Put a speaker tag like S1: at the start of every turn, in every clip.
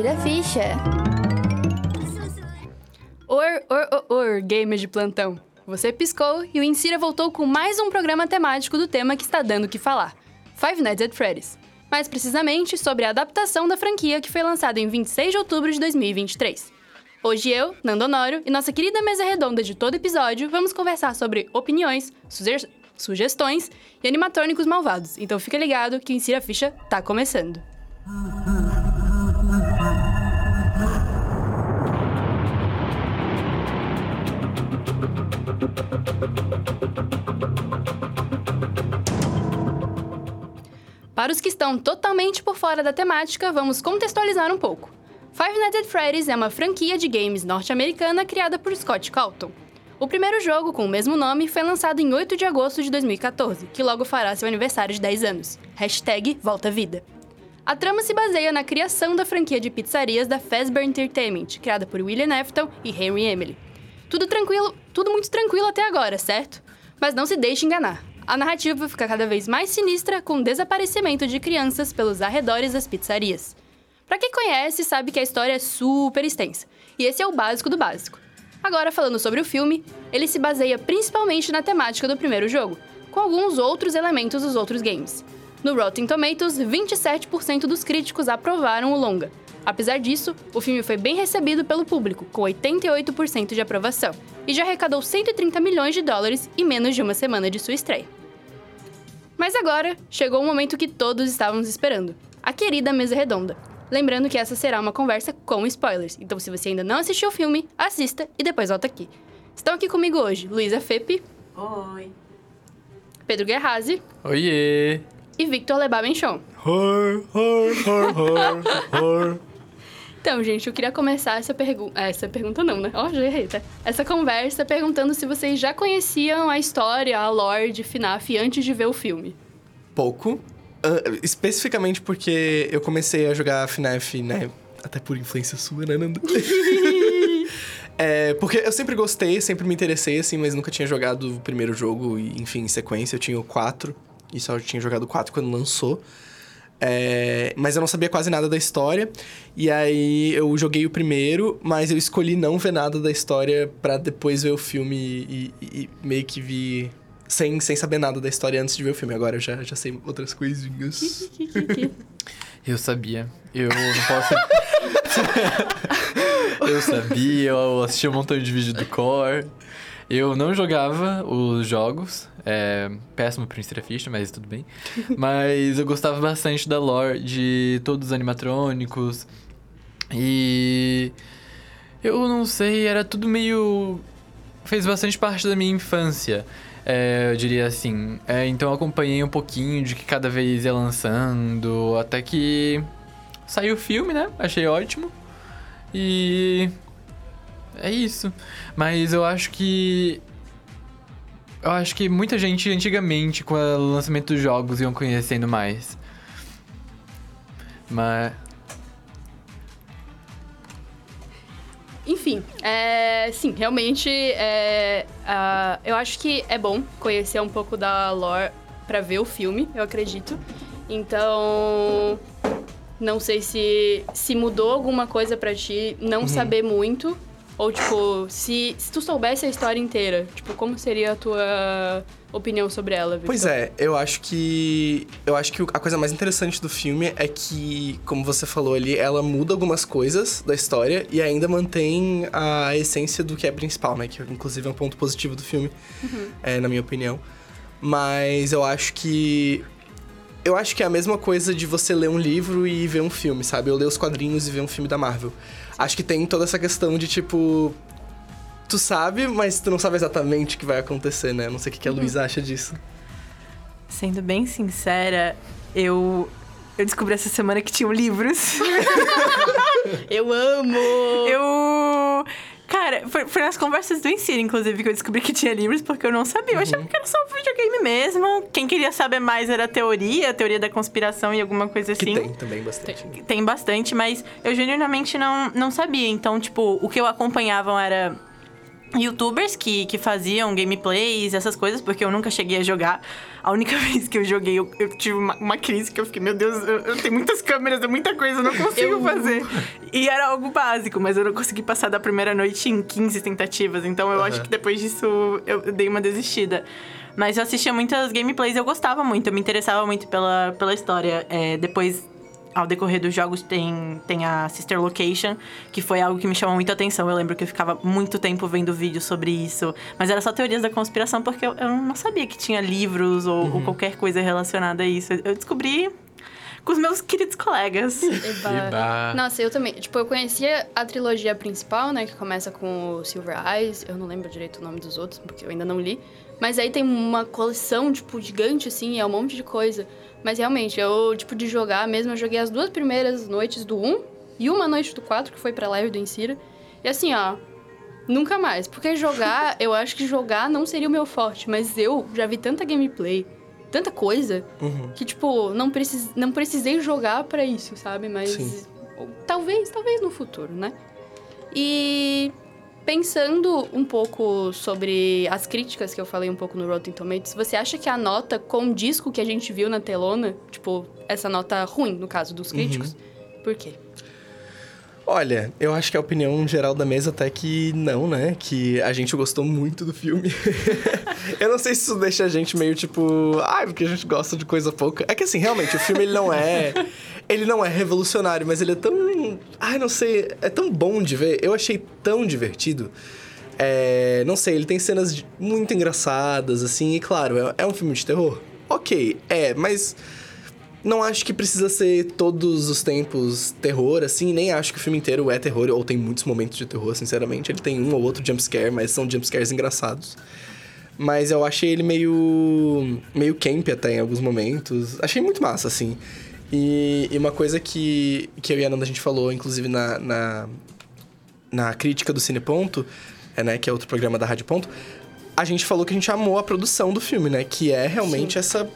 S1: Insira Ficha.
S2: Or, or, or, or, gamer de plantão. Você piscou e o Insira voltou com mais um programa temático do tema que está dando o que falar: Five Nights at Freddy's. Mais precisamente sobre a adaptação da franquia que foi lançada em 26 de outubro de 2023. Hoje eu, Nando Honório e nossa querida mesa redonda de todo episódio vamos conversar sobre opiniões, suge sugestões e animatrônicos malvados. Então fica ligado que o Insira Ficha tá começando. Para os que estão totalmente por fora da temática, vamos contextualizar um pouco. Five Nights at Freddy's é uma franquia de games norte-americana criada por Scott Calton. O primeiro jogo, com o mesmo nome, foi lançado em 8 de agosto de 2014, que logo fará seu aniversário de 10 anos. Hashtag Volta Vida. A trama se baseia na criação da franquia de pizzarias da Fazbear Entertainment, criada por William Afton e Henry Emily. Tudo tranquilo, tudo muito tranquilo até agora, certo? Mas não se deixe enganar. A narrativa fica cada vez mais sinistra com o desaparecimento de crianças pelos arredores das pizzarias. Para quem conhece, sabe que a história é super extensa, e esse é o básico do básico. Agora, falando sobre o filme, ele se baseia principalmente na temática do primeiro jogo, com alguns outros elementos dos outros games. No Rotten Tomatoes, 27% dos críticos aprovaram o longa, Apesar disso, o filme foi bem recebido pelo público, com 88% de aprovação, e já arrecadou 130 milhões de dólares em menos de uma semana de sua estreia. Mas agora chegou o momento que todos estávamos esperando: a querida mesa redonda. Lembrando que essa será uma conversa com spoilers, então se você ainda não assistiu o filme, assista e depois volta aqui. Estão aqui comigo hoje Luísa Fepe.
S3: Oi.
S2: Pedro Guerrazi.
S4: Oiê.
S2: E Victor Lebá Benchon.
S4: Hor, hor, hor, hor, hor.
S2: Então, gente, eu queria começar essa pergunta. Essa pergunta não, né? Ó, oh, já errei, tá? Essa conversa perguntando se vocês já conheciam a história, a lore de FNAF antes de ver o filme.
S4: Pouco. Uh, especificamente porque eu comecei a jogar FNAF, né? Até por influência sua, né, Nando? é, porque eu sempre gostei, sempre me interessei, assim, mas nunca tinha jogado o primeiro jogo, enfim, em sequência. Eu tinha o 4, e só tinha jogado o 4 quando lançou. É, mas eu não sabia quase nada da história. E aí eu joguei o primeiro, mas eu escolhi não ver nada da história para depois ver o filme e, e, e, meio que vi. Sem, sem saber nada da história antes de ver o filme. Agora eu já, já sei outras coisinhas.
S5: eu sabia. Eu não posso. eu sabia, eu assisti um montão de vídeo do Core. Eu não jogava os jogos, é péssimo pro Ficha, mas tudo bem. mas eu gostava bastante da lore de todos os animatrônicos. E. Eu não sei, era tudo meio. fez bastante parte da minha infância. É, eu diria assim. É, então eu acompanhei um pouquinho de que cada vez ia lançando, até que saiu o filme, né? Achei ótimo. E é isso. Mas eu acho que. Eu acho que muita gente antigamente, com o lançamento dos jogos, iam conhecendo mais. Mas.
S2: Enfim, é, sim, realmente é, uh, eu acho que é bom conhecer um pouco da lore para ver o filme, eu acredito. Então, não sei se, se mudou alguma coisa para ti não uhum. saber muito, ou, tipo, se, se tu soubesse a história inteira, tipo, como seria a tua opinião sobre ela, Victor?
S4: Pois é, eu acho que. Eu acho que a coisa mais interessante do filme é que, como você falou ali, ela muda algumas coisas da história e ainda mantém a essência do que é principal, né? Que inclusive é um ponto positivo do filme, uhum. é, na minha opinião. Mas eu acho que eu acho que é a mesma coisa de você ler um livro e ver um filme, sabe? Eu ler os quadrinhos e ver um filme da Marvel acho que tem toda essa questão de tipo. Tu sabe, mas tu não sabe exatamente o que vai acontecer, né? Não sei o que, que a uhum. Luísa acha disso.
S3: Sendo bem sincera, eu eu descobri essa semana que tinham livros.
S2: eu amo!
S3: Eu Cara, foi, foi nas conversas do Ensino, inclusive, que eu descobri que tinha livros, porque eu não sabia. Eu uhum. achava que era só um videogame mesmo. Quem queria saber mais era a teoria, a teoria da conspiração e alguma coisa assim.
S4: Que tem também bastante.
S3: Tem, tem bastante, mas eu genuinamente não, não sabia. Então, tipo, o que eu acompanhava era youtubers que, que faziam gameplays, essas coisas, porque eu nunca cheguei a jogar. A única vez que eu joguei, eu, eu tive uma, uma crise que eu fiquei, meu Deus, eu, eu tenho muitas câmeras, é muita coisa, eu não consigo
S2: Eu-
S3: fazer. E era algo básico, mas eu não consegui passar da primeira noite em 15 tentativas. Então eu acho
S4: Aham.
S3: que depois disso eu, eu dei uma desistida. Mas eu assistia muitas gameplays, eu gostava muito, eu me interessava muito pela, pela história. É, depois ao decorrer dos jogos tem, tem a Sister Location, que foi algo que me chamou muita atenção. Eu lembro que eu ficava muito tempo vendo vídeos sobre isso. Mas era só teorias da conspiração, porque eu, eu não sabia que tinha livros ou, ou qualquer coisa relacionada a isso. Eu descobri com os meus queridos colegas.
S2: Eba.
S5: Eba.
S2: Nossa, eu também. Tipo, eu conhecia a trilogia principal, né? Que começa com o Silver Eyes. Eu não lembro direito o nome dos outros, porque eu ainda não li. Mas aí tem uma coleção, tipo, gigante, assim, é um monte de coisa. Mas realmente, eu, tipo, de jogar mesmo, eu joguei as duas primeiras noites do 1 e uma noite do 4, que foi pra live do Insira. E assim, ó, nunca mais. Porque jogar, eu acho que jogar não seria o meu forte, mas eu já vi tanta gameplay, tanta coisa,
S4: Uhum.
S2: que, tipo, não, precis, não precisei jogar pra isso, sabe? Mas
S4: Sim.
S2: talvez, talvez no futuro, né? E pensando um pouco sobre as críticas que eu falei um pouco no Rotten Tomatoes, você acha que a nota condiz com o que a gente viu na telona? Tipo, essa nota ruim, no caso dos críticos? Por quê?
S4: Olha, eu acho que a opinião geral da mesa até que não, né? Que a gente gostou muito do filme. eu não sei se isso deixa a gente meio tipo, ai, porque a gente gosta de coisa pouca. É que assim, realmente, o filme ele não é. Ele não é revolucionário, mas ele é tão. Ai, não sei. É tão bom de ver. Eu achei tão divertido. É, não sei, ele tem cenas muito engraçadas, assim, e claro, é, é um filme de terror. Ok, é, mas não acho que precisa ser todos os tempos terror, assim, nem acho que o filme inteiro é terror, ou tem muitos momentos de terror, sinceramente. Ele tem um ou outro jumpscare, mas são jumpscares engraçados. Mas eu achei ele meio. meio camp até em alguns momentos. Achei muito massa, assim. E, e uma coisa que, que eu e a Nanda a gente falou, inclusive na, na, na crítica do Cineponto, é, né, que é outro programa da Rádio Ponto, a gente falou que a gente amou a produção do filme, né? Que é realmente essa.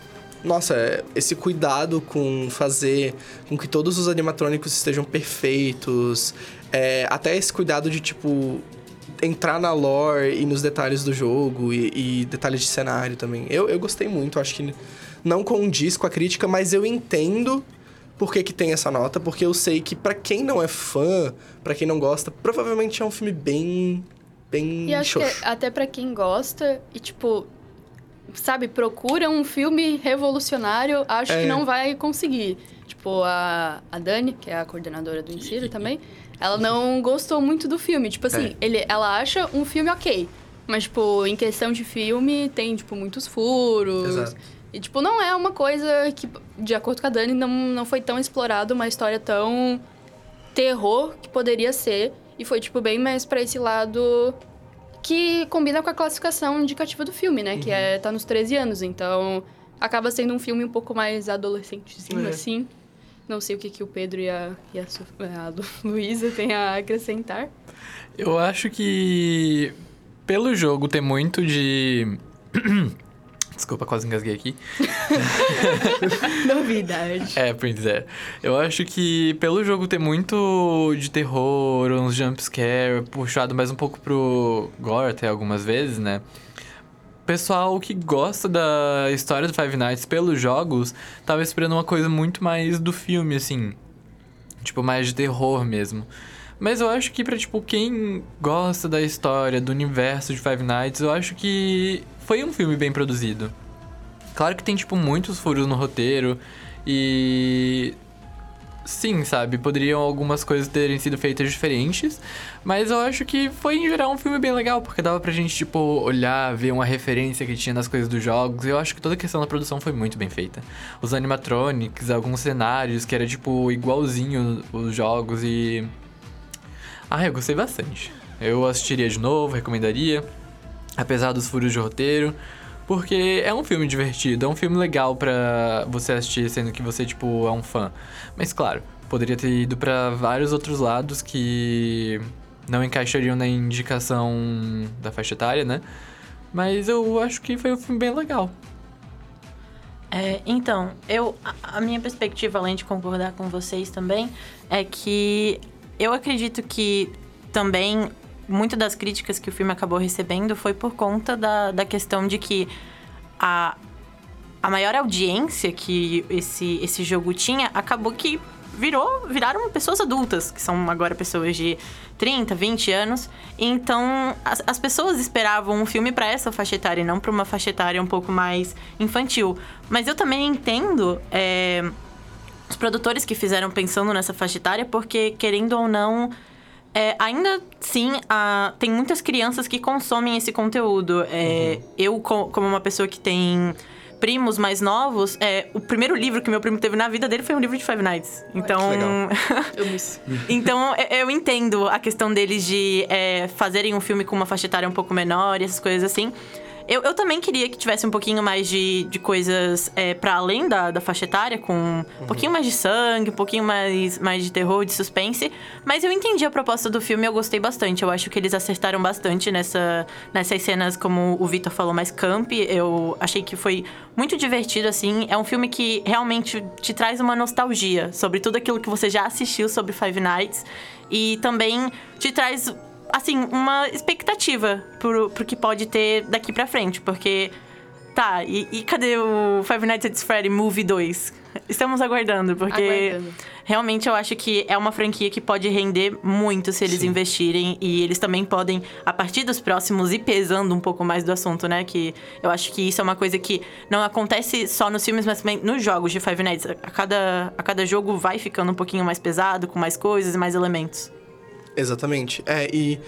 S4: Nossa, é, esse cuidado com fazer com que todos os animatrônicos estejam perfeitos. é, até esse cuidado de, tipo, entrar na lore e nos detalhes do jogo e, e detalhes de cenário também. Eu, eu gostei muito, acho que não condiz com a crítica, mas eu entendo por que, que tem essa nota, porque eu sei que pra quem não é fã, pra quem não gosta, provavelmente é um filme bem. bem.
S2: E acho que
S4: xoxo.
S2: até pra quem gosta e, tipo, sabe, procura um filme revolucionário, acho
S4: É.
S2: que não vai conseguir. Tipo, a, a Dani, que é a coordenadora do Insiro também, ela não gostou muito do filme. Tipo assim,
S4: É.
S2: ele, ela acha um filme ok. Mas, tipo, em questão de filme, tem, tipo, muitos furos.
S4: Exato.
S2: E, tipo, não é uma coisa que, de acordo com a Dani, não, não foi tão explorado uma história tão terror que poderia ser. E foi, tipo, bem mais pra esse lado que combina com a classificação indicativa do filme, né? Que é tá nos 13 anos. Então, acaba sendo um filme um pouco mais adolescentezinho,
S4: É.
S2: assim. Não sei o que, que o Pedro e a, e a, Su- a Lu- Luísa têm a acrescentar.
S5: Eu acho que pelo jogo ter muito de. Desculpa, quase engasguei aqui.
S2: Novidade.
S5: É, pois é. Eu acho que pelo jogo ter muito de terror, uns jumpscare, puxado mais um pouco pro gore até algumas vezes, né? Pessoal que gosta da história do Five Nights pelos jogos, tava esperando uma coisa muito mais do filme, assim. Tipo, mais de terror mesmo. Mas eu acho que pra, tipo, quem gosta da história, do universo de Five Nights, eu acho que foi um filme bem produzido. Claro que tem, tipo, muitos furos no roteiro e. Sim, sabe? Poderiam algumas coisas terem sido feitas diferentes, mas eu acho que foi em geral um filme bem legal, porque dava pra gente, tipo, olhar, ver uma referência que tinha nas coisas dos jogos, e eu acho que toda a questão da produção foi muito bem feita. Os animatronics, alguns cenários que era, tipo, igualzinho os jogos e. Ah, eu gostei bastante. Eu assistiria de novo, recomendaria, apesar dos furos de roteiro. Porque é um filme divertido, é um filme legal pra você assistir, sendo que você, tipo, é um fã. Mas, claro, poderia ter ido pra vários outros lados que não encaixariam na indicação da faixa etária, né? Mas eu acho que foi um filme bem legal.
S3: É, então, eu a, a minha perspectiva, além de concordar com vocês também, é que eu acredito que também muitas das críticas que o filme acabou recebendo foi por conta da, da questão de que a, a maior audiência que esse, esse jogo tinha acabou que virou, viraram pessoas adultas, que são agora pessoas de 30, 20 anos. Então, as, as pessoas esperavam um filme para essa faixa etária e não para uma faixa etária um pouco mais infantil. Mas eu também entendo é, os produtores que fizeram pensando nessa faixa etária, porque, querendo ou não. É, ainda sim, a, tem muitas crianças que consomem esse conteúdo. É, uhum. Eu, como uma pessoa que tem primos mais novos, é, o primeiro livro que meu primo teve na vida dele foi um livro de Five Nights. Então.
S2: eu isso.
S3: então, eu entendo a questão deles de é, fazerem um filme com uma faixa etária um pouco menor e essas coisas assim. Eu, eu também queria que tivesse um pouquinho mais de, de coisas é, para além da, da faixa etária, com um uhum. pouquinho mais de sangue, um pouquinho mais, mais de terror, de suspense. Mas eu entendi a proposta do filme e eu gostei bastante. Eu acho que eles acertaram bastante nessa, nessas cenas, como o Vitor falou, mais camp. Eu achei que foi muito divertido, assim. É um filme que realmente te traz uma nostalgia sobre tudo aquilo que você já assistiu sobre Five Nights. E também te traz assim, uma expectativa pro, pro que pode ter daqui pra frente, porque. Tá, e, e cadê o Five Nights at Freddy Movie 2? Estamos aguardando, porque aguardando. realmente eu acho que é uma franquia que pode render muito se eles Sim. investirem. E eles também podem, a partir dos próximos, ir pesando um pouco mais do assunto, né? Que eu acho que isso é uma coisa que não acontece só nos filmes, mas também nos jogos de Five Nights. A cada, a cada jogo vai ficando um pouquinho mais pesado, com mais coisas e mais elementos.
S4: Exatamente. É, e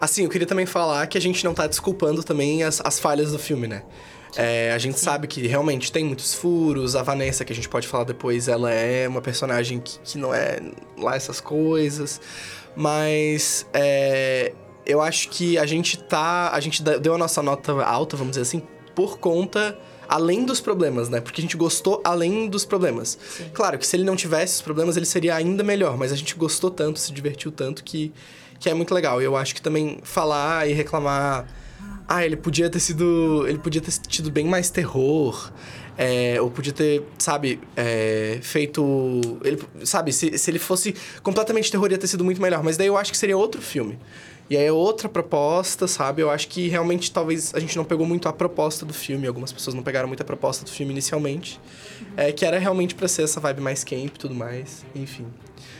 S4: assim, eu queria também falar que a gente não tá desculpando também as, as falhas do filme, né? É, a gente Sim. sabe que realmente tem muitos furos. A Vanessa, que a gente pode falar depois, ela é uma personagem que, que não é lá essas coisas. Mas é, eu acho que a gente tá. A gente deu a nossa nota alta, vamos dizer assim, por conta além dos problemas, né? Porque a gente gostou além dos problemas. Sim. Claro que se ele não tivesse os problemas, ele seria ainda melhor, mas a gente gostou tanto, se divertiu tanto que, que é muito legal. E eu acho que também falar e reclamar. Ah, ele podia ter sido. Ele podia ter tido bem mais terror. É, ou podia ter, sabe, é, feito. Ele, sabe, se, se ele fosse completamente terror, ia ter sido muito melhor. Mas daí eu acho que seria outro filme. E aí é outra proposta, sabe? Eu acho que realmente talvez a gente não pegou muito a proposta do filme, algumas pessoas não pegaram muito a proposta do filme inicialmente. Uhum. É, que era realmente para ser essa vibe mais camp e tudo mais. Enfim.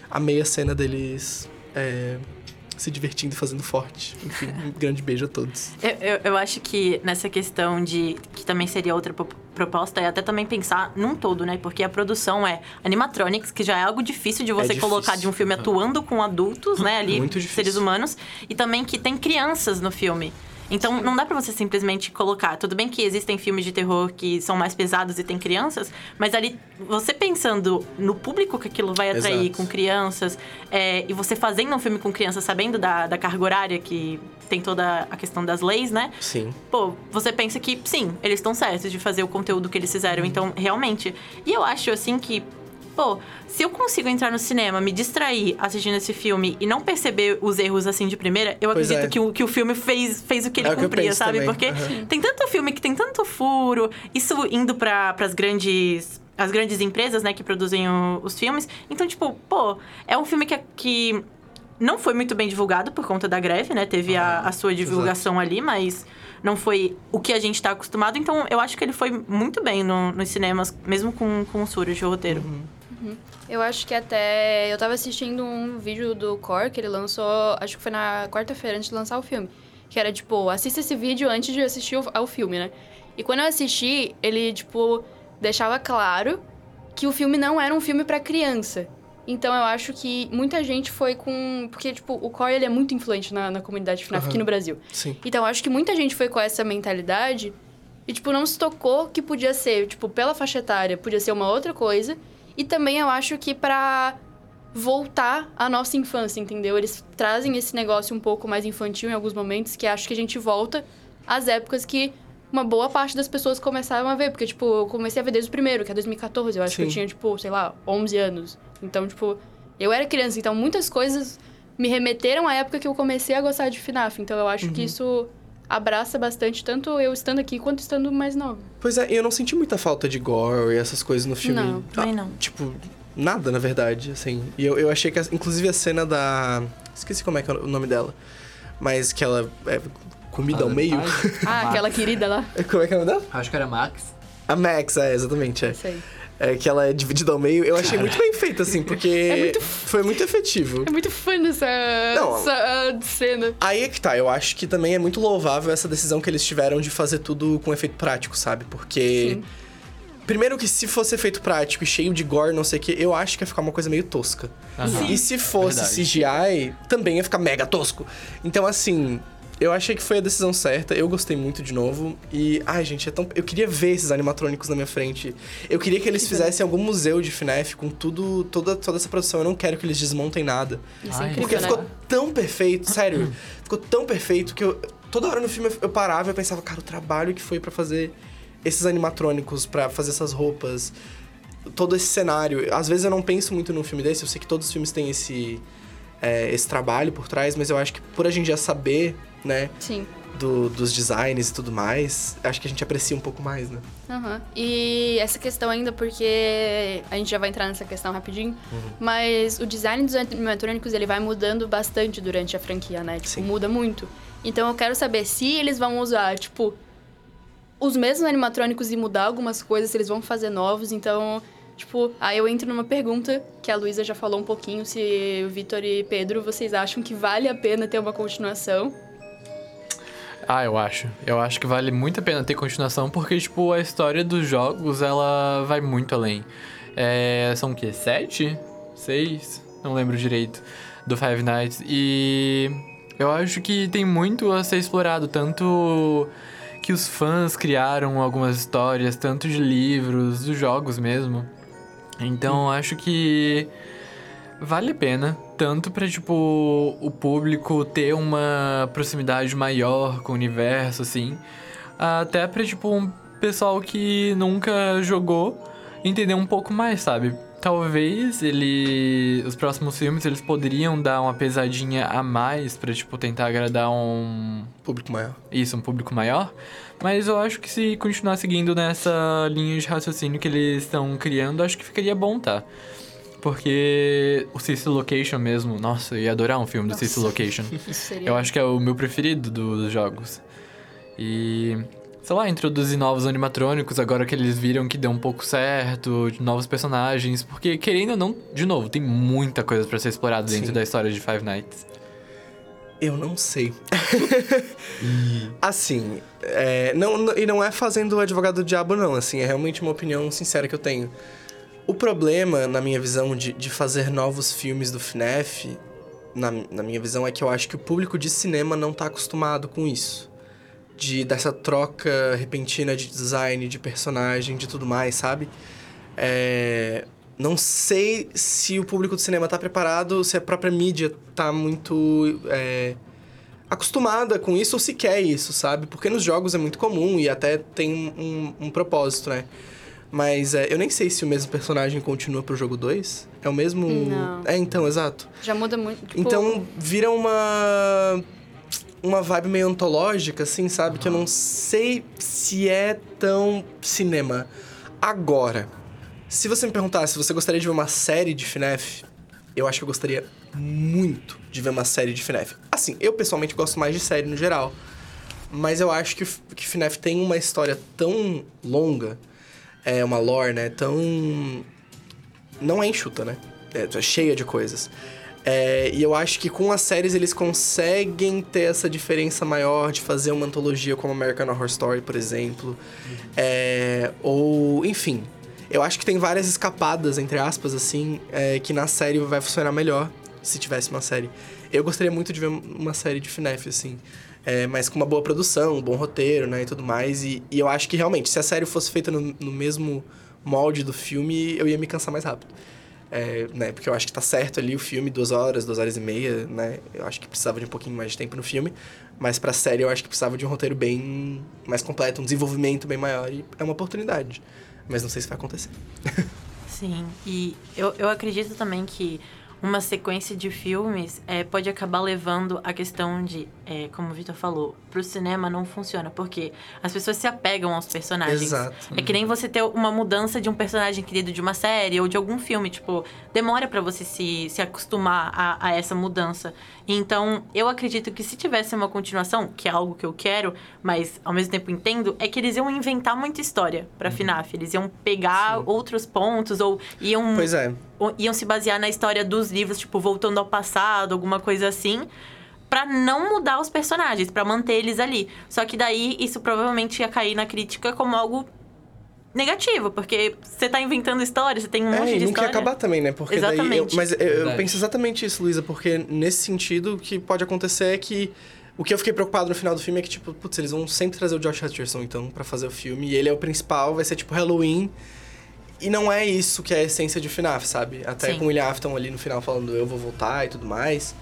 S4: A meia cena deles. É, se divertindo e fazendo forte. Enfim, um grande beijo a todos.
S3: Eu, eu, eu, acho que nessa questão de. que também seria outra proposta, é até também pensar num todo, né? Porque a produção é animatronics, que já é algo difícil de você é colocar de um filme atuando com adultos, né? Ali, seres humanos. E também que tem crianças no filme. Então, não dá pra você simplesmente colocar. Tudo bem que existem filmes de terror que são mais pesados e tem crianças, mas ali, você pensando no público que aquilo vai atrair Exato. com crianças, é, e você fazendo um filme com crianças, sabendo da, da carga horária que tem toda a questão das leis, né?
S4: Sim.
S3: Pô, você pensa que, sim, eles estão certos de fazer o conteúdo que eles fizeram. Hum. Então, realmente. E eu acho, assim, que pô, se eu consigo entrar no cinema, me distrair assistindo esse filme e não perceber os erros assim de primeira, eu pois acredito é. que, o, que o filme fez, fez o que ele é cumpria, sabe?
S4: Também.
S3: Porque uhum. tem tanto filme que tem tanto furo, isso indo para as grandes as grandes empresas, né, que produzem o, os filmes. Então, tipo, pô, é um filme que, que não foi muito bem divulgado por conta da greve, né? Teve a, a sua divulgação ali, mas não foi o que a gente está acostumado. Então, eu acho que ele foi muito bem no, nos cinemas, mesmo com, com os furos de roteiro.
S2: Uhum. Uhum. Eu acho que até. Eu tava assistindo um vídeo do Core que ele lançou, acho que foi na quarta-feira antes de lançar o filme. Que era tipo, assista esse vídeo antes de assistir ao filme, né? E quando eu assisti, ele, tipo, deixava claro que o filme não era um filme para criança. Então eu acho que muita gente foi com. Porque, tipo, o Core ele é muito influente na, na comunidade FNAF uhum. aqui no Brasil.
S4: Sim.
S2: Então eu acho que muita gente foi com essa mentalidade e, tipo, não se tocou que podia ser, tipo, pela faixa etária, podia ser uma outra coisa. E também eu acho que para voltar à nossa infância, entendeu? Eles trazem esse negócio um pouco mais infantil em alguns momentos, que acho que a gente volta às épocas que uma boa parte das pessoas começaram a ver. Porque, tipo, eu comecei a ver desde o primeiro, que é 2014. Eu acho Sim. que eu tinha, tipo, sei lá, 11 anos. Então, tipo, eu era criança. Então, muitas coisas me remeteram à época que eu comecei a gostar de FNAF. Então, eu acho uhum. que isso abraça bastante, tanto eu estando aqui quanto estando mais nova.
S4: Pois é, eu não senti muita falta de gore e essas coisas no filme.
S2: Não, também não.
S4: Tipo, nada, na verdade, assim. E eu, eu achei que, inclusive, a cena da... Esqueci como é que é o nome dela. mas que ela é comida ao
S5: Ah,
S4: meio.
S2: Ah, aquela querida lá.
S4: Como é que é o nome dela?
S5: Acho que era Max.
S4: A Max, é, exatamente. É.
S2: Aí.
S4: É, que ela é dividida ao meio. Eu achei muito bem feito, assim, porque
S2: É muito-
S4: foi muito efetivo.
S2: É muito fã dessa,
S4: Não.
S2: essa ah, cena.
S4: Aí é que tá, eu acho que também é muito louvável essa decisão que eles tiveram de fazer tudo com efeito prático, sabe? Porque.
S2: Sim.
S4: Primeiro que se fosse efeito prático e cheio de gore, não sei o que, eu acho que ia ficar uma coisa meio tosca.
S5: Aham.
S4: E se fosse
S5: Verdade.
S4: CGI, também ia ficar mega tosco. Então, assim, eu achei que foi a decisão certa. Eu gostei muito de novo. E, ai, gente, é tão... eu queria ver esses animatrônicos na minha frente. Eu queria que eles fizessem algum museu de FNAF com tudo, toda, toda essa produção. Eu não quero que eles desmontem nada.
S2: Isso é incrível,
S4: Porque
S2: né?
S4: ficou tão perfeito, sério. ficou tão perfeito que eu. Toda hora no filme eu- parava e eu pensava, cara, o trabalho que foi pra fazer esses animatrônicos, pra fazer essas roupas, todo esse cenário. Às vezes eu não penso muito num filme desse, eu sei que todos os filmes têm esse, é, esse trabalho por trás, mas eu acho que por a gente já saber, né,
S2: Sim.
S4: do- dos designs e tudo mais, acho que a gente aprecia um pouco mais, né?
S2: Aham. E essa questão ainda, porque a gente já vai entrar nessa questão rapidinho, mas o design dos animatrônicos ele vai mudando bastante durante a franquia, né? Tipo,
S4: Sim.
S2: muda muito. Então eu quero saber se eles vão usar, tipo, os mesmos animatrônicos e mudar algumas coisas, se eles vão fazer novos. Então, tipo, aí eu entro numa pergunta que a Luísa já falou um pouquinho, se o Vitor e Pedro, vocês acham que vale a pena ter uma continuação?
S5: Ah, eu acho. Eu acho que vale muito a pena ter continuação, porque, tipo, a história dos jogos, ela vai muito além. É, são o quê? Sete? Seis? Não lembro direito. Do Five Nights. E eu acho que tem muito a ser explorado. Tanto que os fãs criaram algumas histórias, tanto de livros, dos jogos mesmo. Então, acho que vale a pena. Tanto pra, tipo, o público ter uma proximidade maior com o universo, assim. Até pra, tipo, um pessoal que nunca jogou entender um pouco mais, sabe? Talvez ele... Os próximos filmes, eles poderiam dar uma pesadinha a mais pra, tipo, tentar agradar um...
S4: Público maior.
S5: Isso, um público maior. Mas eu acho que se continuar seguindo nessa linha de raciocínio que eles estão criando, acho que ficaria bom, tá? Porque o Cecil Location mesmo, nossa, eu ia adorar um filme do. Cecil Location. Eu acho que é o meu preferido dos jogos. E, sei lá, introduzir novos animatrônicos agora que eles viram que deu um pouco certo, de novos personagens, porque querendo ou não, de novo, tem muita coisa pra ser explorada dentro
S4: Sim.
S5: da história de Five Nights.
S4: Eu não sei. assim, é, não, não- e não é fazendo o advogado do diabo, não. Assim, é realmente uma opinião sincera que eu tenho. O problema, na minha visão, de, de fazer novos filmes do FNAF, na, na minha visão, é que eu acho que o público de cinema não tá acostumado com isso. De, dessa troca repentina de design, de personagem, de tudo mais, sabe? É, não sei se o público do cinema tá preparado, se a própria mídia tá muito é, acostumada com isso ou se quer isso, sabe? Porque nos jogos é muito comum e até tem um, um propósito, né? Mas é, eu nem sei se o mesmo personagem continua pro jogo 2. É o mesmo.
S2: Não.
S4: É, então, exato.
S2: Já muda muito. Tipo,
S4: Então vira uma. Uma vibe meio antológica, assim, sabe? Que eu não sei se é tão cinema. Agora, se você me perguntasse se você gostaria de ver uma série de FNAF, eu acho que eu gostaria muito de ver uma série de FNAF. Assim, eu pessoalmente gosto mais de série no geral. Mas eu acho que, que FNAF tem uma história tão longa, é uma lore, né? Tão. Não é enxuta, né? É cheia de coisas. É, e eu acho que com as séries eles conseguem ter essa diferença maior de fazer uma antologia como American Horror Story, por exemplo. É, ou, enfim. Eu acho que tem várias escapadas, entre aspas, assim, é, que na série vai funcionar melhor se tivesse uma série. Eu gostaria muito de ver uma série de FNAF, assim. É, mas com uma boa produção, um bom roteiro, né, e tudo mais. E, e eu acho que realmente, se a série fosse feita no, no mesmo molde do filme, eu ia me cansar mais rápido. É, né, porque eu acho que tá certo ali o filme, duas horas, duas horas e meia, né? Eu acho que precisava de um pouquinho mais de tempo no filme. Mas pra série eu acho que precisava de um roteiro bem mais completo, um desenvolvimento bem maior. E é uma oportunidade. Mas não sei se vai acontecer.
S3: Sim, e eu, eu acredito também que uma sequência de filmes é, pode acabar levando a questão de é, como o Vitor falou, pro cinema não funciona, porque as pessoas se apegam aos personagens.
S4: Exato.
S3: É que nem você ter uma mudança de um personagem querido de uma série ou de algum filme. Tipo, demora pra você se, se acostumar a, a essa mudança. Então, eu acredito que se tivesse uma continuação, que é algo que eu quero, mas ao mesmo tempo entendo, é que eles iam inventar muita história pra FNAF. Eles iam pegar outros pontos ou iam
S4: Pois é.
S3: iam se basear na história dos livros, tipo, voltando ao passado, alguma coisa assim, Pra não mudar os personagens, pra manter eles ali. Só que daí isso provavelmente ia cair na crítica como algo negativo, porque você tá inventando história, você tem um
S4: É,
S3: monte
S4: e
S3: de história.
S4: acabar também, né? Porque daí. Eu,
S3: Exatamente.
S4: mas eu,
S5: Verdade.
S4: penso exatamente isso, Luísa, porque nesse sentido, o que pode acontecer é que. O que eu fiquei preocupado no final do filme é que, tipo, putz, eles vão sempre trazer o Josh Hutcherson, então, pra fazer o filme. E ele é o principal, vai ser tipo Halloween. E não é isso que é a essência de FNAF, sabe? Até
S3: Sim.
S4: com o William Afton ali no final falando eu vou voltar e tudo mais.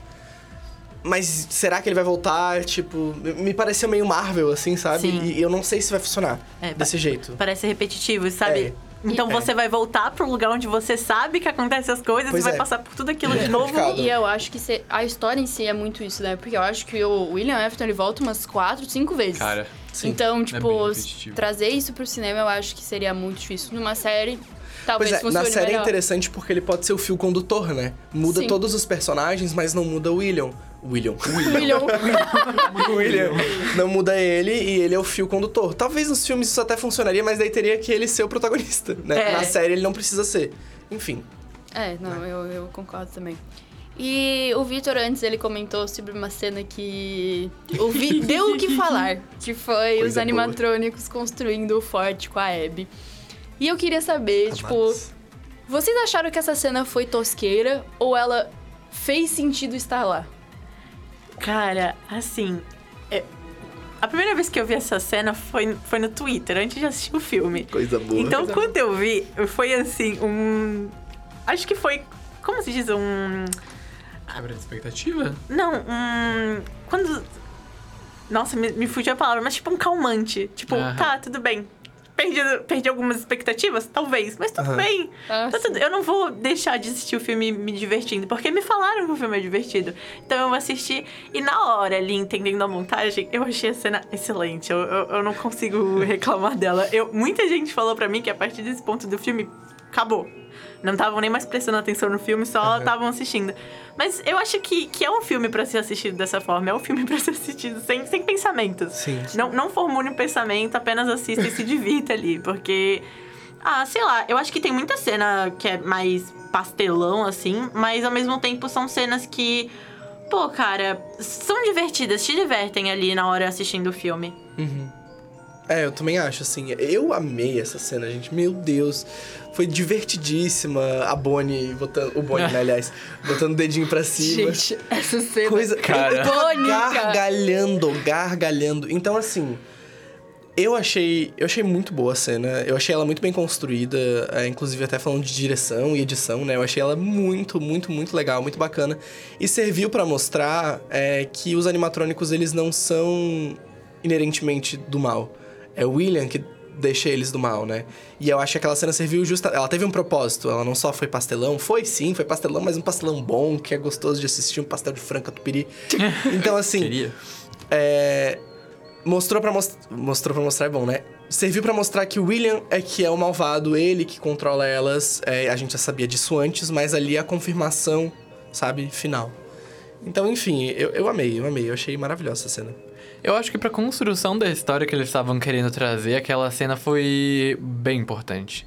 S4: Mas será que ele vai voltar? Tipo, me pareceu meio Marvel, assim, sabe?
S3: Sim.
S4: E eu não sei se vai funcionar
S3: É,
S4: desse jeito.
S3: Parece repetitivo, sabe?
S4: É.
S3: Então
S4: É.
S3: você vai voltar pro lugar onde você sabe que acontecem as coisas,
S4: Pois
S3: você vai
S4: é.
S3: passar por tudo aquilo
S4: É
S3: de novo.
S2: E eu acho que se- a história em si é muito isso, né? Porque eu acho que o William Afton ele volta umas quatro, cinco vezes.
S5: Cara,
S4: Sim.
S2: Então,
S5: bem
S2: tipo, trazer isso pro cinema eu acho que seria muito difícil. Numa série, talvez
S4: Pois é, na série é
S2: melhor.
S4: interessante porque ele pode ser o fio condutor, né? Muda
S2: Sim.
S4: todos os personagens, mas não muda o William. William.
S2: William.
S4: William. Não muda ele e ele é o fio condutor. Talvez nos filmes isso até funcionaria, mas daí teria que ele ser o protagonista, né?
S3: É.
S4: Na série ele não precisa ser. Enfim.
S2: É, não, eu, eu concordo também. E o Vitor antes ele comentou sobre uma cena que o Vi- deu o que falar, que foi os animatrônicos construindo o forte com a Abby. E eu queria saber, tipo,
S4: Amados.
S2: vocês acharam que essa cena foi tosqueira ou ela fez sentido estar lá?
S3: Cara, assim. é- A primeira vez que eu vi essa cena foi, foi no Twitter, antes de assistir o filme.
S4: Coisa boa.
S3: Então, quando eu vi, foi assim, um. Acho que foi. Como se diz? Um.
S5: quebra de expectativa?
S3: Não, um. Quando. Nossa, me, me fugiu a palavra, mas tipo um calmante. Tipo, tá, tudo bem. Perdi, perdi algumas expectativas? Talvez, mas tudo
S4: Aham.
S3: bem.
S2: Ah,
S3: Tá tudo- eu não vou deixar de assistir o filme me divertindo, porque me falaram que o filme é divertido. Então eu assisti e na hora ali, entendendo a montagem, eu achei a cena excelente. Eu, eu, eu não consigo reclamar dela. Eu, muita gente falou pra mim que a partir desse ponto do filme, acabou. Não estavam nem mais prestando atenção no filme, só estavam assistindo. Mas eu acho que, que é um filme pra ser assistido dessa forma. É um filme pra ser assistido sem, sem pensamentos.
S4: Sim.
S3: Não, não formule um pensamento, apenas assista e se divirta ali, porque. Ah, sei lá, eu acho que tem muita cena que é mais pastelão, assim, mas ao mesmo tempo são cenas que. Pô, cara, são divertidas, te divertem ali na hora assistindo o filme.
S4: Uhum. É, eu também acho, assim. Eu amei essa cena, gente. Meu Deus. Foi divertidíssima. A Bonnie botando. O Bonnie, né, aliás, botando o dedinho pra cima.
S2: Gente, essa cena.
S4: Coisa.
S5: Cara.
S4: Gargalhando, gargalhando. Então, assim. Eu achei, eu achei muito boa a cena. Eu achei ela muito bem construída, é, inclusive até falando de direção e edição, né? Eu achei ela muito, muito, muito legal, muito bacana. E serviu pra mostrar é, que os animatrônicos eles não são inerentemente do mal. É o William que deixa eles do mal, né? E eu acho que aquela cena serviu justa. Ela teve um propósito. Ela não só foi pastelão, foi sim, foi pastelão, mas um pastelão bom, que é gostoso de assistir, um pastel de franca tupiri. Então, assim. É, mostrou para mostrou para mostrar é bom, né? Serviu pra mostrar que o William é que é o malvado, ele que controla elas. É, a gente já sabia disso antes, mas ali é a confirmação, sabe, final. Então, enfim, eu, eu amei, eu amei, eu achei maravilhosa essa cena.
S5: Eu acho que pra construção da história que eles estavam querendo trazer, aquela cena foi bem importante.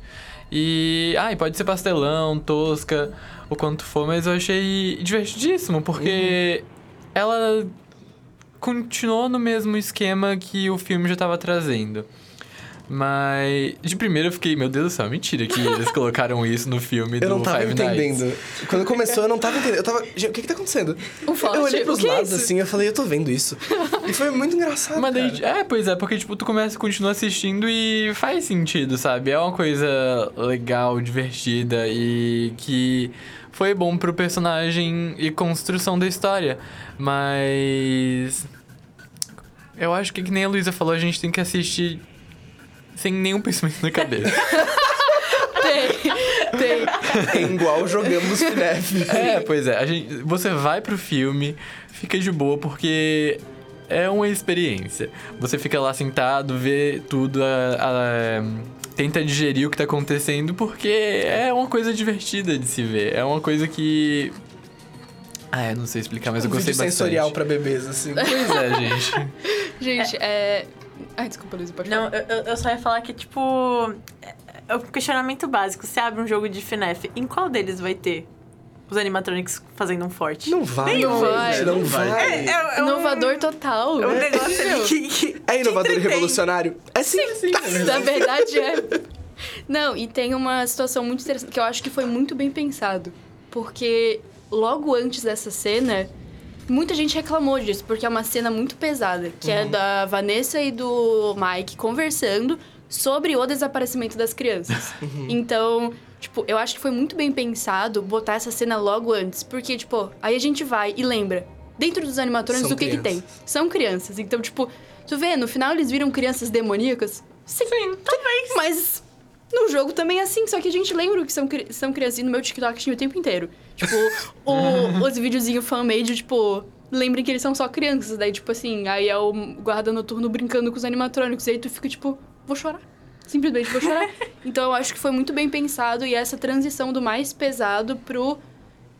S5: E, ai, pode ser pastelão, tosca, o quanto for, mas eu achei divertidíssimo, porque ela continuou no mesmo esquema que o filme já tava trazendo. Mas, de primeiro eu fiquei, meu Deus do céu, mentira que eles colocaram isso no filme
S4: Eu
S5: do
S4: não tava
S5: Five Nights.
S4: entendendo. Quando começou, eu não tava entendendo. Eu tava. O que que tá acontecendo?
S2: Um forte,
S4: eu olhei
S2: o
S4: pros
S2: que é
S4: lados
S2: isso?
S4: assim, eu falei, eu tô vendo isso. e foi muito engraçado.
S5: Mas daí,
S4: cara.
S5: é, pois é, porque, tipo, tu começa, continua assistindo e faz sentido, sabe? É uma coisa legal, divertida e que foi bom pro personagem e construção da história. Mas. Eu acho que, que nem a Luísa falou, a gente tem que assistir sem nenhum pensamento na cabeça.
S2: Tem, tem.
S4: É igual jogamos FNAF.
S5: é, pois é. A gente, você vai pro filme, fica de boa, porque é uma experiência. Você fica lá sentado, vê tudo, a- a- tenta digerir o que tá acontecendo, porque é uma coisa divertida de se ver. É uma coisa que. Ah, eu não sei explicar, mas eu
S4: um
S5: gostei
S4: vídeo
S5: bastante.
S4: sensorial pra bebês, assim.
S5: Pois é, gente.
S2: Gente, é. Ai, desculpa, Luísa, pode
S3: Não,
S2: falar.
S3: eu, eu- só ia falar que, tipo. É é um questionamento básico. Você abre um jogo de FNAF, em qual deles vai ter os animatronics fazendo um forte?
S4: Não vai,
S2: Não vai.
S4: não
S5: vai.
S3: É, é um-
S2: Inovador total.
S3: É um
S2: É
S3: negócio ali
S2: incrível.
S3: que, que
S4: É inovador e revolucionário? É sim.
S2: Na verdade é. Não, e tem uma situação muito interessante que eu acho que foi muito bem pensado. Porque logo antes dessa cena, muita gente reclamou disso, porque é uma cena muito pesada, que é da Vanessa e do Mike conversando sobre o desaparecimento das crianças. Então, tipo, eu acho que foi muito bem pensado botar essa cena logo antes, porque, tipo, aí a gente vai e lembra. Dentro dos animatrônicos,
S4: São
S2: o que que tem?
S4: crianças.
S2: São crianças. Então, tipo, tu vê, no final eles viram crianças demoníacas? Sim, talvez. Mas no jogo também é assim, só que a gente lembra que são, são crianças e no meu TikTok tinha o tempo inteiro. Tipo, o- os videozinhos fan-made, tipo, lembrem que eles são só crianças. Daí, tipo assim, aí é o guarda noturno brincando com os animatrônicos. E aí tu fica, tipo, vou chorar. Simplesmente vou chorar. então eu acho que foi muito bem pensado e essa transição do mais pesado pro,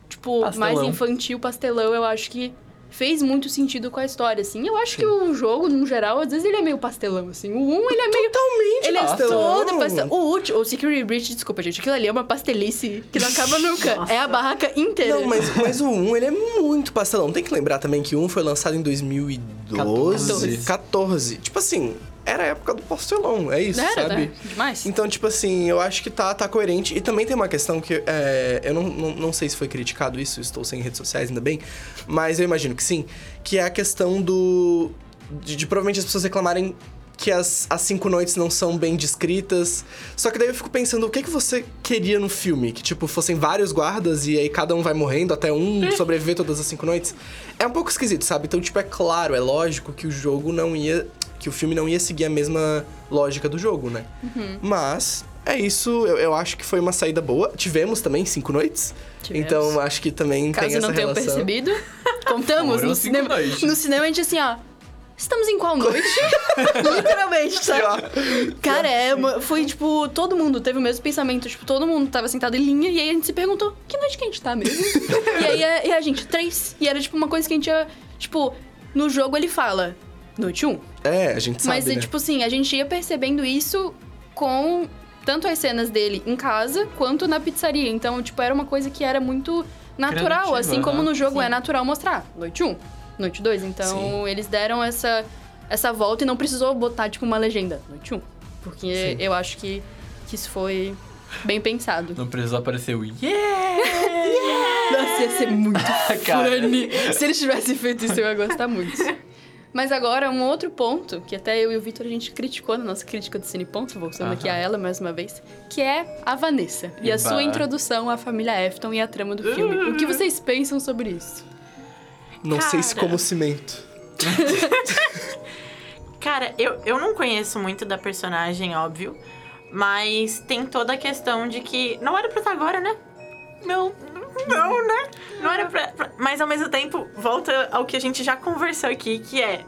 S2: tipo, mais
S5: Pastelão.
S2: infantil, pastelão, eu acho que fez muito sentido com a história, assim. Eu acho que o jogo, no geral, às vezes ele é meio pastelão, assim. O 1, ele é meio...
S4: Totalmente
S2: Ele é
S4: pastelão.
S2: todo pastel. O último, o Security Breach, desculpa, gente, aquilo ali é uma pastelice que não acaba nunca.
S3: Nossa.
S2: É a barraca inteira.
S4: Não, mas, mas o 1, ele é muito pastelão. Tem que lembrar também que o 1 foi lançado em 2012.
S5: 14.
S4: 14. Tipo assim, era a época do pastelão, é isso,
S2: Era,
S4: sabe?
S2: né? Demais.
S4: Então, tipo assim, eu acho que tá, tá coerente. E também tem uma questão que é, eu não, não, não sei se foi criticado isso, estou sem redes sociais ainda bem, mas eu imagino que sim, que é a questão do. de, de provavelmente as pessoas reclamarem que as, as cinco noites não são bem descritas. Só que daí eu fico pensando, o que, que você queria no filme? Que, tipo, fossem vários guardas e aí cada um vai morrendo até um sobreviver todas as cinco noites? É um pouco esquisito, sabe? Então, tipo, é claro, é lógico que o jogo não ia. Que o filme não ia seguir a mesma lógica do jogo, né? Mas é isso, eu, eu acho que foi uma saída boa. Tivemos também cinco noites.
S2: Tivemos.
S4: Então acho que também tem
S2: Caso
S4: essa
S2: não tenham
S4: relação.
S2: percebido, contamos
S5: Foram
S2: no cinema.
S5: noites.
S2: No cinema a gente assim, ó. Estamos em qual noite? Literalmente, sabe?
S4: Pior.
S2: Cara, é, foi tipo, todo mundo teve o mesmo pensamento. Tipo, todo mundo tava sentado em linha e aí a gente se perguntou: que noite que a gente tá mesmo? e aí a, e a gente, três. E era tipo uma coisa que a gente ia. Tipo, no jogo ele fala: noite um.
S4: É, a gente sabe,
S2: Mas, é,
S4: né?
S2: tipo assim, a gente ia percebendo isso com tanto as cenas dele em casa quanto na pizzaria. Então, tipo, era uma coisa que era muito natural,
S5: Criativa,
S2: assim como
S5: né?
S2: no jogo
S3: Sim.
S2: é natural mostrar. Noite 1, noite 2. Então, eles deram essa, essa volta e não precisou botar, tipo, uma legenda. Noite 1. Porque eu acho que, que isso foi bem pensado.
S5: Não precisou aparecer o yeah!
S2: Nossa, ia ser muito funny. Se eles tivessem feito isso, eu ia gostar muito. Mas agora, um outro ponto, que até eu e o Vitor a gente criticou na nossa crítica do Cine Ponto, voltando aqui a ela mais uma vez, que é a Vanessa. E a
S5: Eba.
S2: sua introdução à família Afton e a trama do filme. O que vocês pensam sobre isso?
S4: Não sei se
S3: Cara.
S4: como cimento.
S3: Cara, eu, eu não conheço muito da personagem, óbvio. Mas tem toda a questão de que. Não era pra estar agora, né? Não. Não, né? Não era pra, pra- Mas ao mesmo tempo, volta ao que a gente já conversou aqui, que é.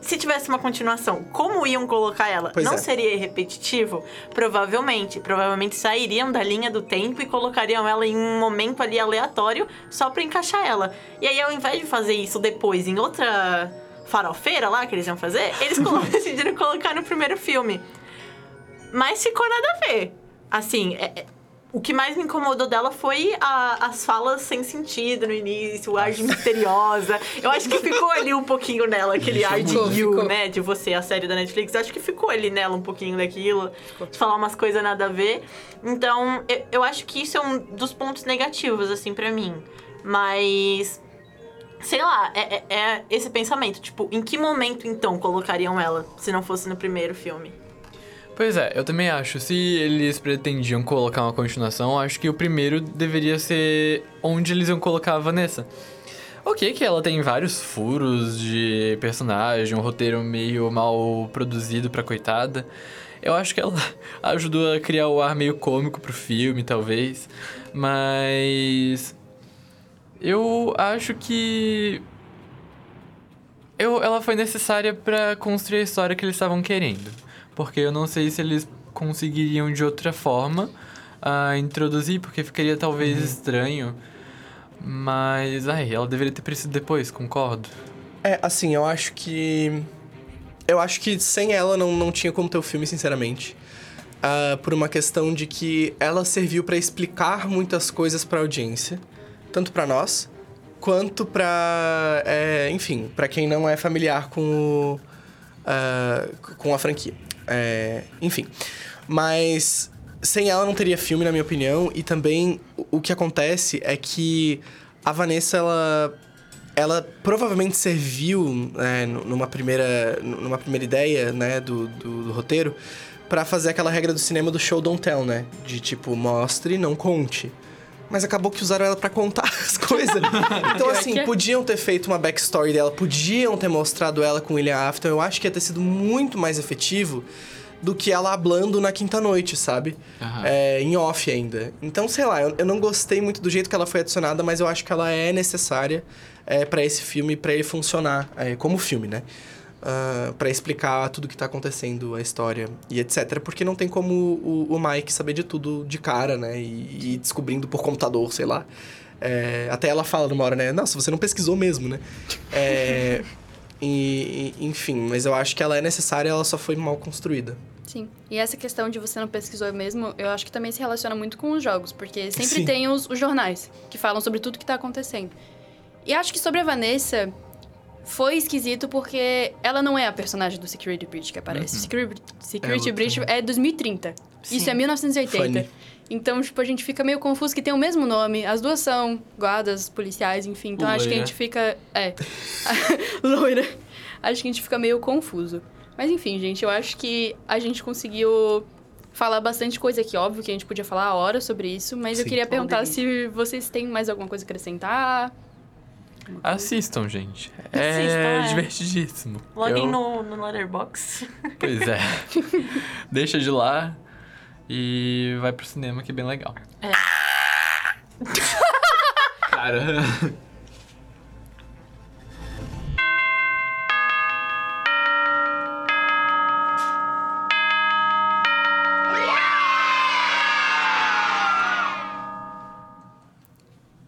S3: Se tivesse uma continuação, como iam colocar ela?
S4: Pois
S3: não
S4: é.
S3: seria repetitivo? Provavelmente. Provavelmente sairiam da linha do tempo e colocariam ela em um momento ali aleatório só pra encaixar ela. E aí, ao invés de fazer isso depois em outra farofeira lá que eles iam fazer, eles decidiram colocar no primeiro filme. Mas ficou nada a ver. Assim, é- é- o que mais me incomodou dela foi a- as falas sem sentido no início, o ar de misteriosa. Eu acho que ficou ali um pouquinho nela, aquele ar de You,
S2: ficou.
S3: né? De você, a série da Netflix. Eu acho que ficou ali nela um pouquinho daquilo. De falar umas coisas nada a ver. Então, eu, eu acho que isso é um dos pontos negativos, assim, pra mim. Mas. Sei lá, é, é- é esse pensamento. Tipo, em que momento então colocariam ela se não fosse no primeiro filme?
S5: Pois é, eu também acho. Se eles pretendiam colocar uma continuação, acho que o primeiro deveria ser onde eles iam colocar a Vanessa. Ok, que ela tem vários furos de personagem, um roteiro meio mal produzido pra coitada. Eu acho que ela ajudou a criar o ar meio cômico pro filme, talvez. Mas. Eu acho que. Eu, ela foi necessária pra construir a história que eles estavam querendo. Porque eu não sei se eles conseguiriam de outra forma ah, introduzir, porque ficaria talvez estranho. Mas, ai, ela deveria ter aparecido depois, concordo.
S4: É, assim, eu acho que. Eu acho que sem ela não, não tinha como ter o filme, sinceramente. Ah, por uma questão de que ela serviu pra explicar muitas coisas pra audiência, tanto pra nós, quanto pra. é, enfim, pra quem não é familiar com o. ah, com a franquia. É, enfim. Mas sem ela não teria filme, na minha opinião, e também o- que acontece é que a Vanessa, ela ela provavelmente serviu né, nu- numa primeira numa primeira ideia né do, do, do roteiro pra fazer aquela regra do cinema do show don't tell né? De tipo mostre não conte mas acabou que usaram ela pra contar as coisas então assim
S2: é.
S4: podiam ter feito uma backstory dela podiam ter mostrado ela com William Afton eu acho que ia ter sido muito mais efetivo do que ela hablando na quinta noite, sabe?
S5: Aham.
S4: É, em off ainda. Então, sei lá, eu, eu não gostei muito do jeito que ela foi adicionada, mas eu acho que ela é necessária é, para esse filme, pra ele funcionar é, como filme, né? Ah, pra explicar tudo que tá acontecendo, a história e etc. Porque não tem como o, o Mike saber de tudo de cara, né? E, e descobrindo por computador, sei lá. É, até ela fala numa hora, né? Nossa, você não pesquisou mesmo, né? É, e, e- enfim, mas eu acho que ela é necessária, ela só foi mal construída.
S2: Sim. E essa questão de você não pesquisou mesmo, eu acho que também se relaciona muito com os jogos, porque sempre
S4: Sim.
S2: tem os, os jornais que falam sobre tudo que tá acontecendo. E acho que sobre a Vanessa foi esquisito porque ela não é a personagem do Security Breach que aparece. Security, Security
S4: É.
S2: Breach é 2030. Isso
S3: Sim.
S2: é 1980.
S4: Funny.
S2: Então, tipo, a gente fica meio confuso que tem o mesmo nome. As duas são guardas, policiais, enfim. Então, acho que a
S5: Loira.
S2: gente fica... É. Loira. Acho que a gente fica meio confuso. Mas, enfim, gente, eu acho que a gente conseguiu falar bastante coisa aqui. Óbvio que a gente podia falar horas sobre isso. Mas eu
S4: Sim.
S2: queria perguntar se vocês têm mais alguma coisa a acrescentar.
S5: Assistam, gente.
S3: Assistam,
S5: é,
S3: é.
S5: divertidíssimo.
S3: Login
S5: Eu-
S3: no, no Letterboxd.
S5: Pois é. Deixa de lá e vai pro cinema, que é bem legal.
S3: É.
S5: Cara.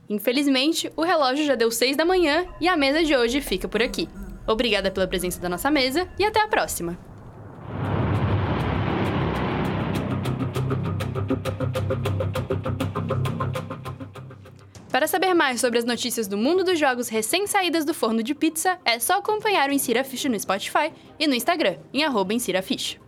S2: Infelizmente, o relógio já deu seis da manhã e a mesa de hoje fica por aqui. Obrigada pela presença da nossa mesa e até a próxima. Para saber mais sobre as notícias do mundo dos jogos recém-saídas do forno de pizza, é só acompanhar o Insira Fish no Spotify e no Instagram, em arroba Fish.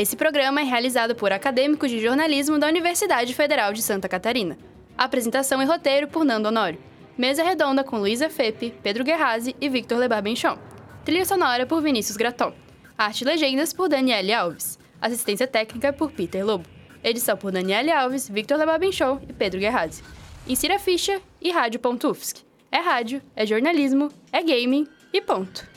S2: Esse programa é realizado por acadêmicos de jornalismo da Universidade Federal de Santa Catarina. Apresentação e roteiro por Nando Honório. Mesa redonda com Luísa Fepe, Pedro Guerrazi e Victor Lebar Benchon. Trilha sonora por Vinícius Graton. Arte e legendas por Daniele Alves. Assistência técnica por Peter Lobo. Edição por Daniele Alves, Victor Lebar Benchon e Pedro Guerrazi. Insira ficha e rádio.ufsc. É rádio, é jornalismo, é gaming e ponto.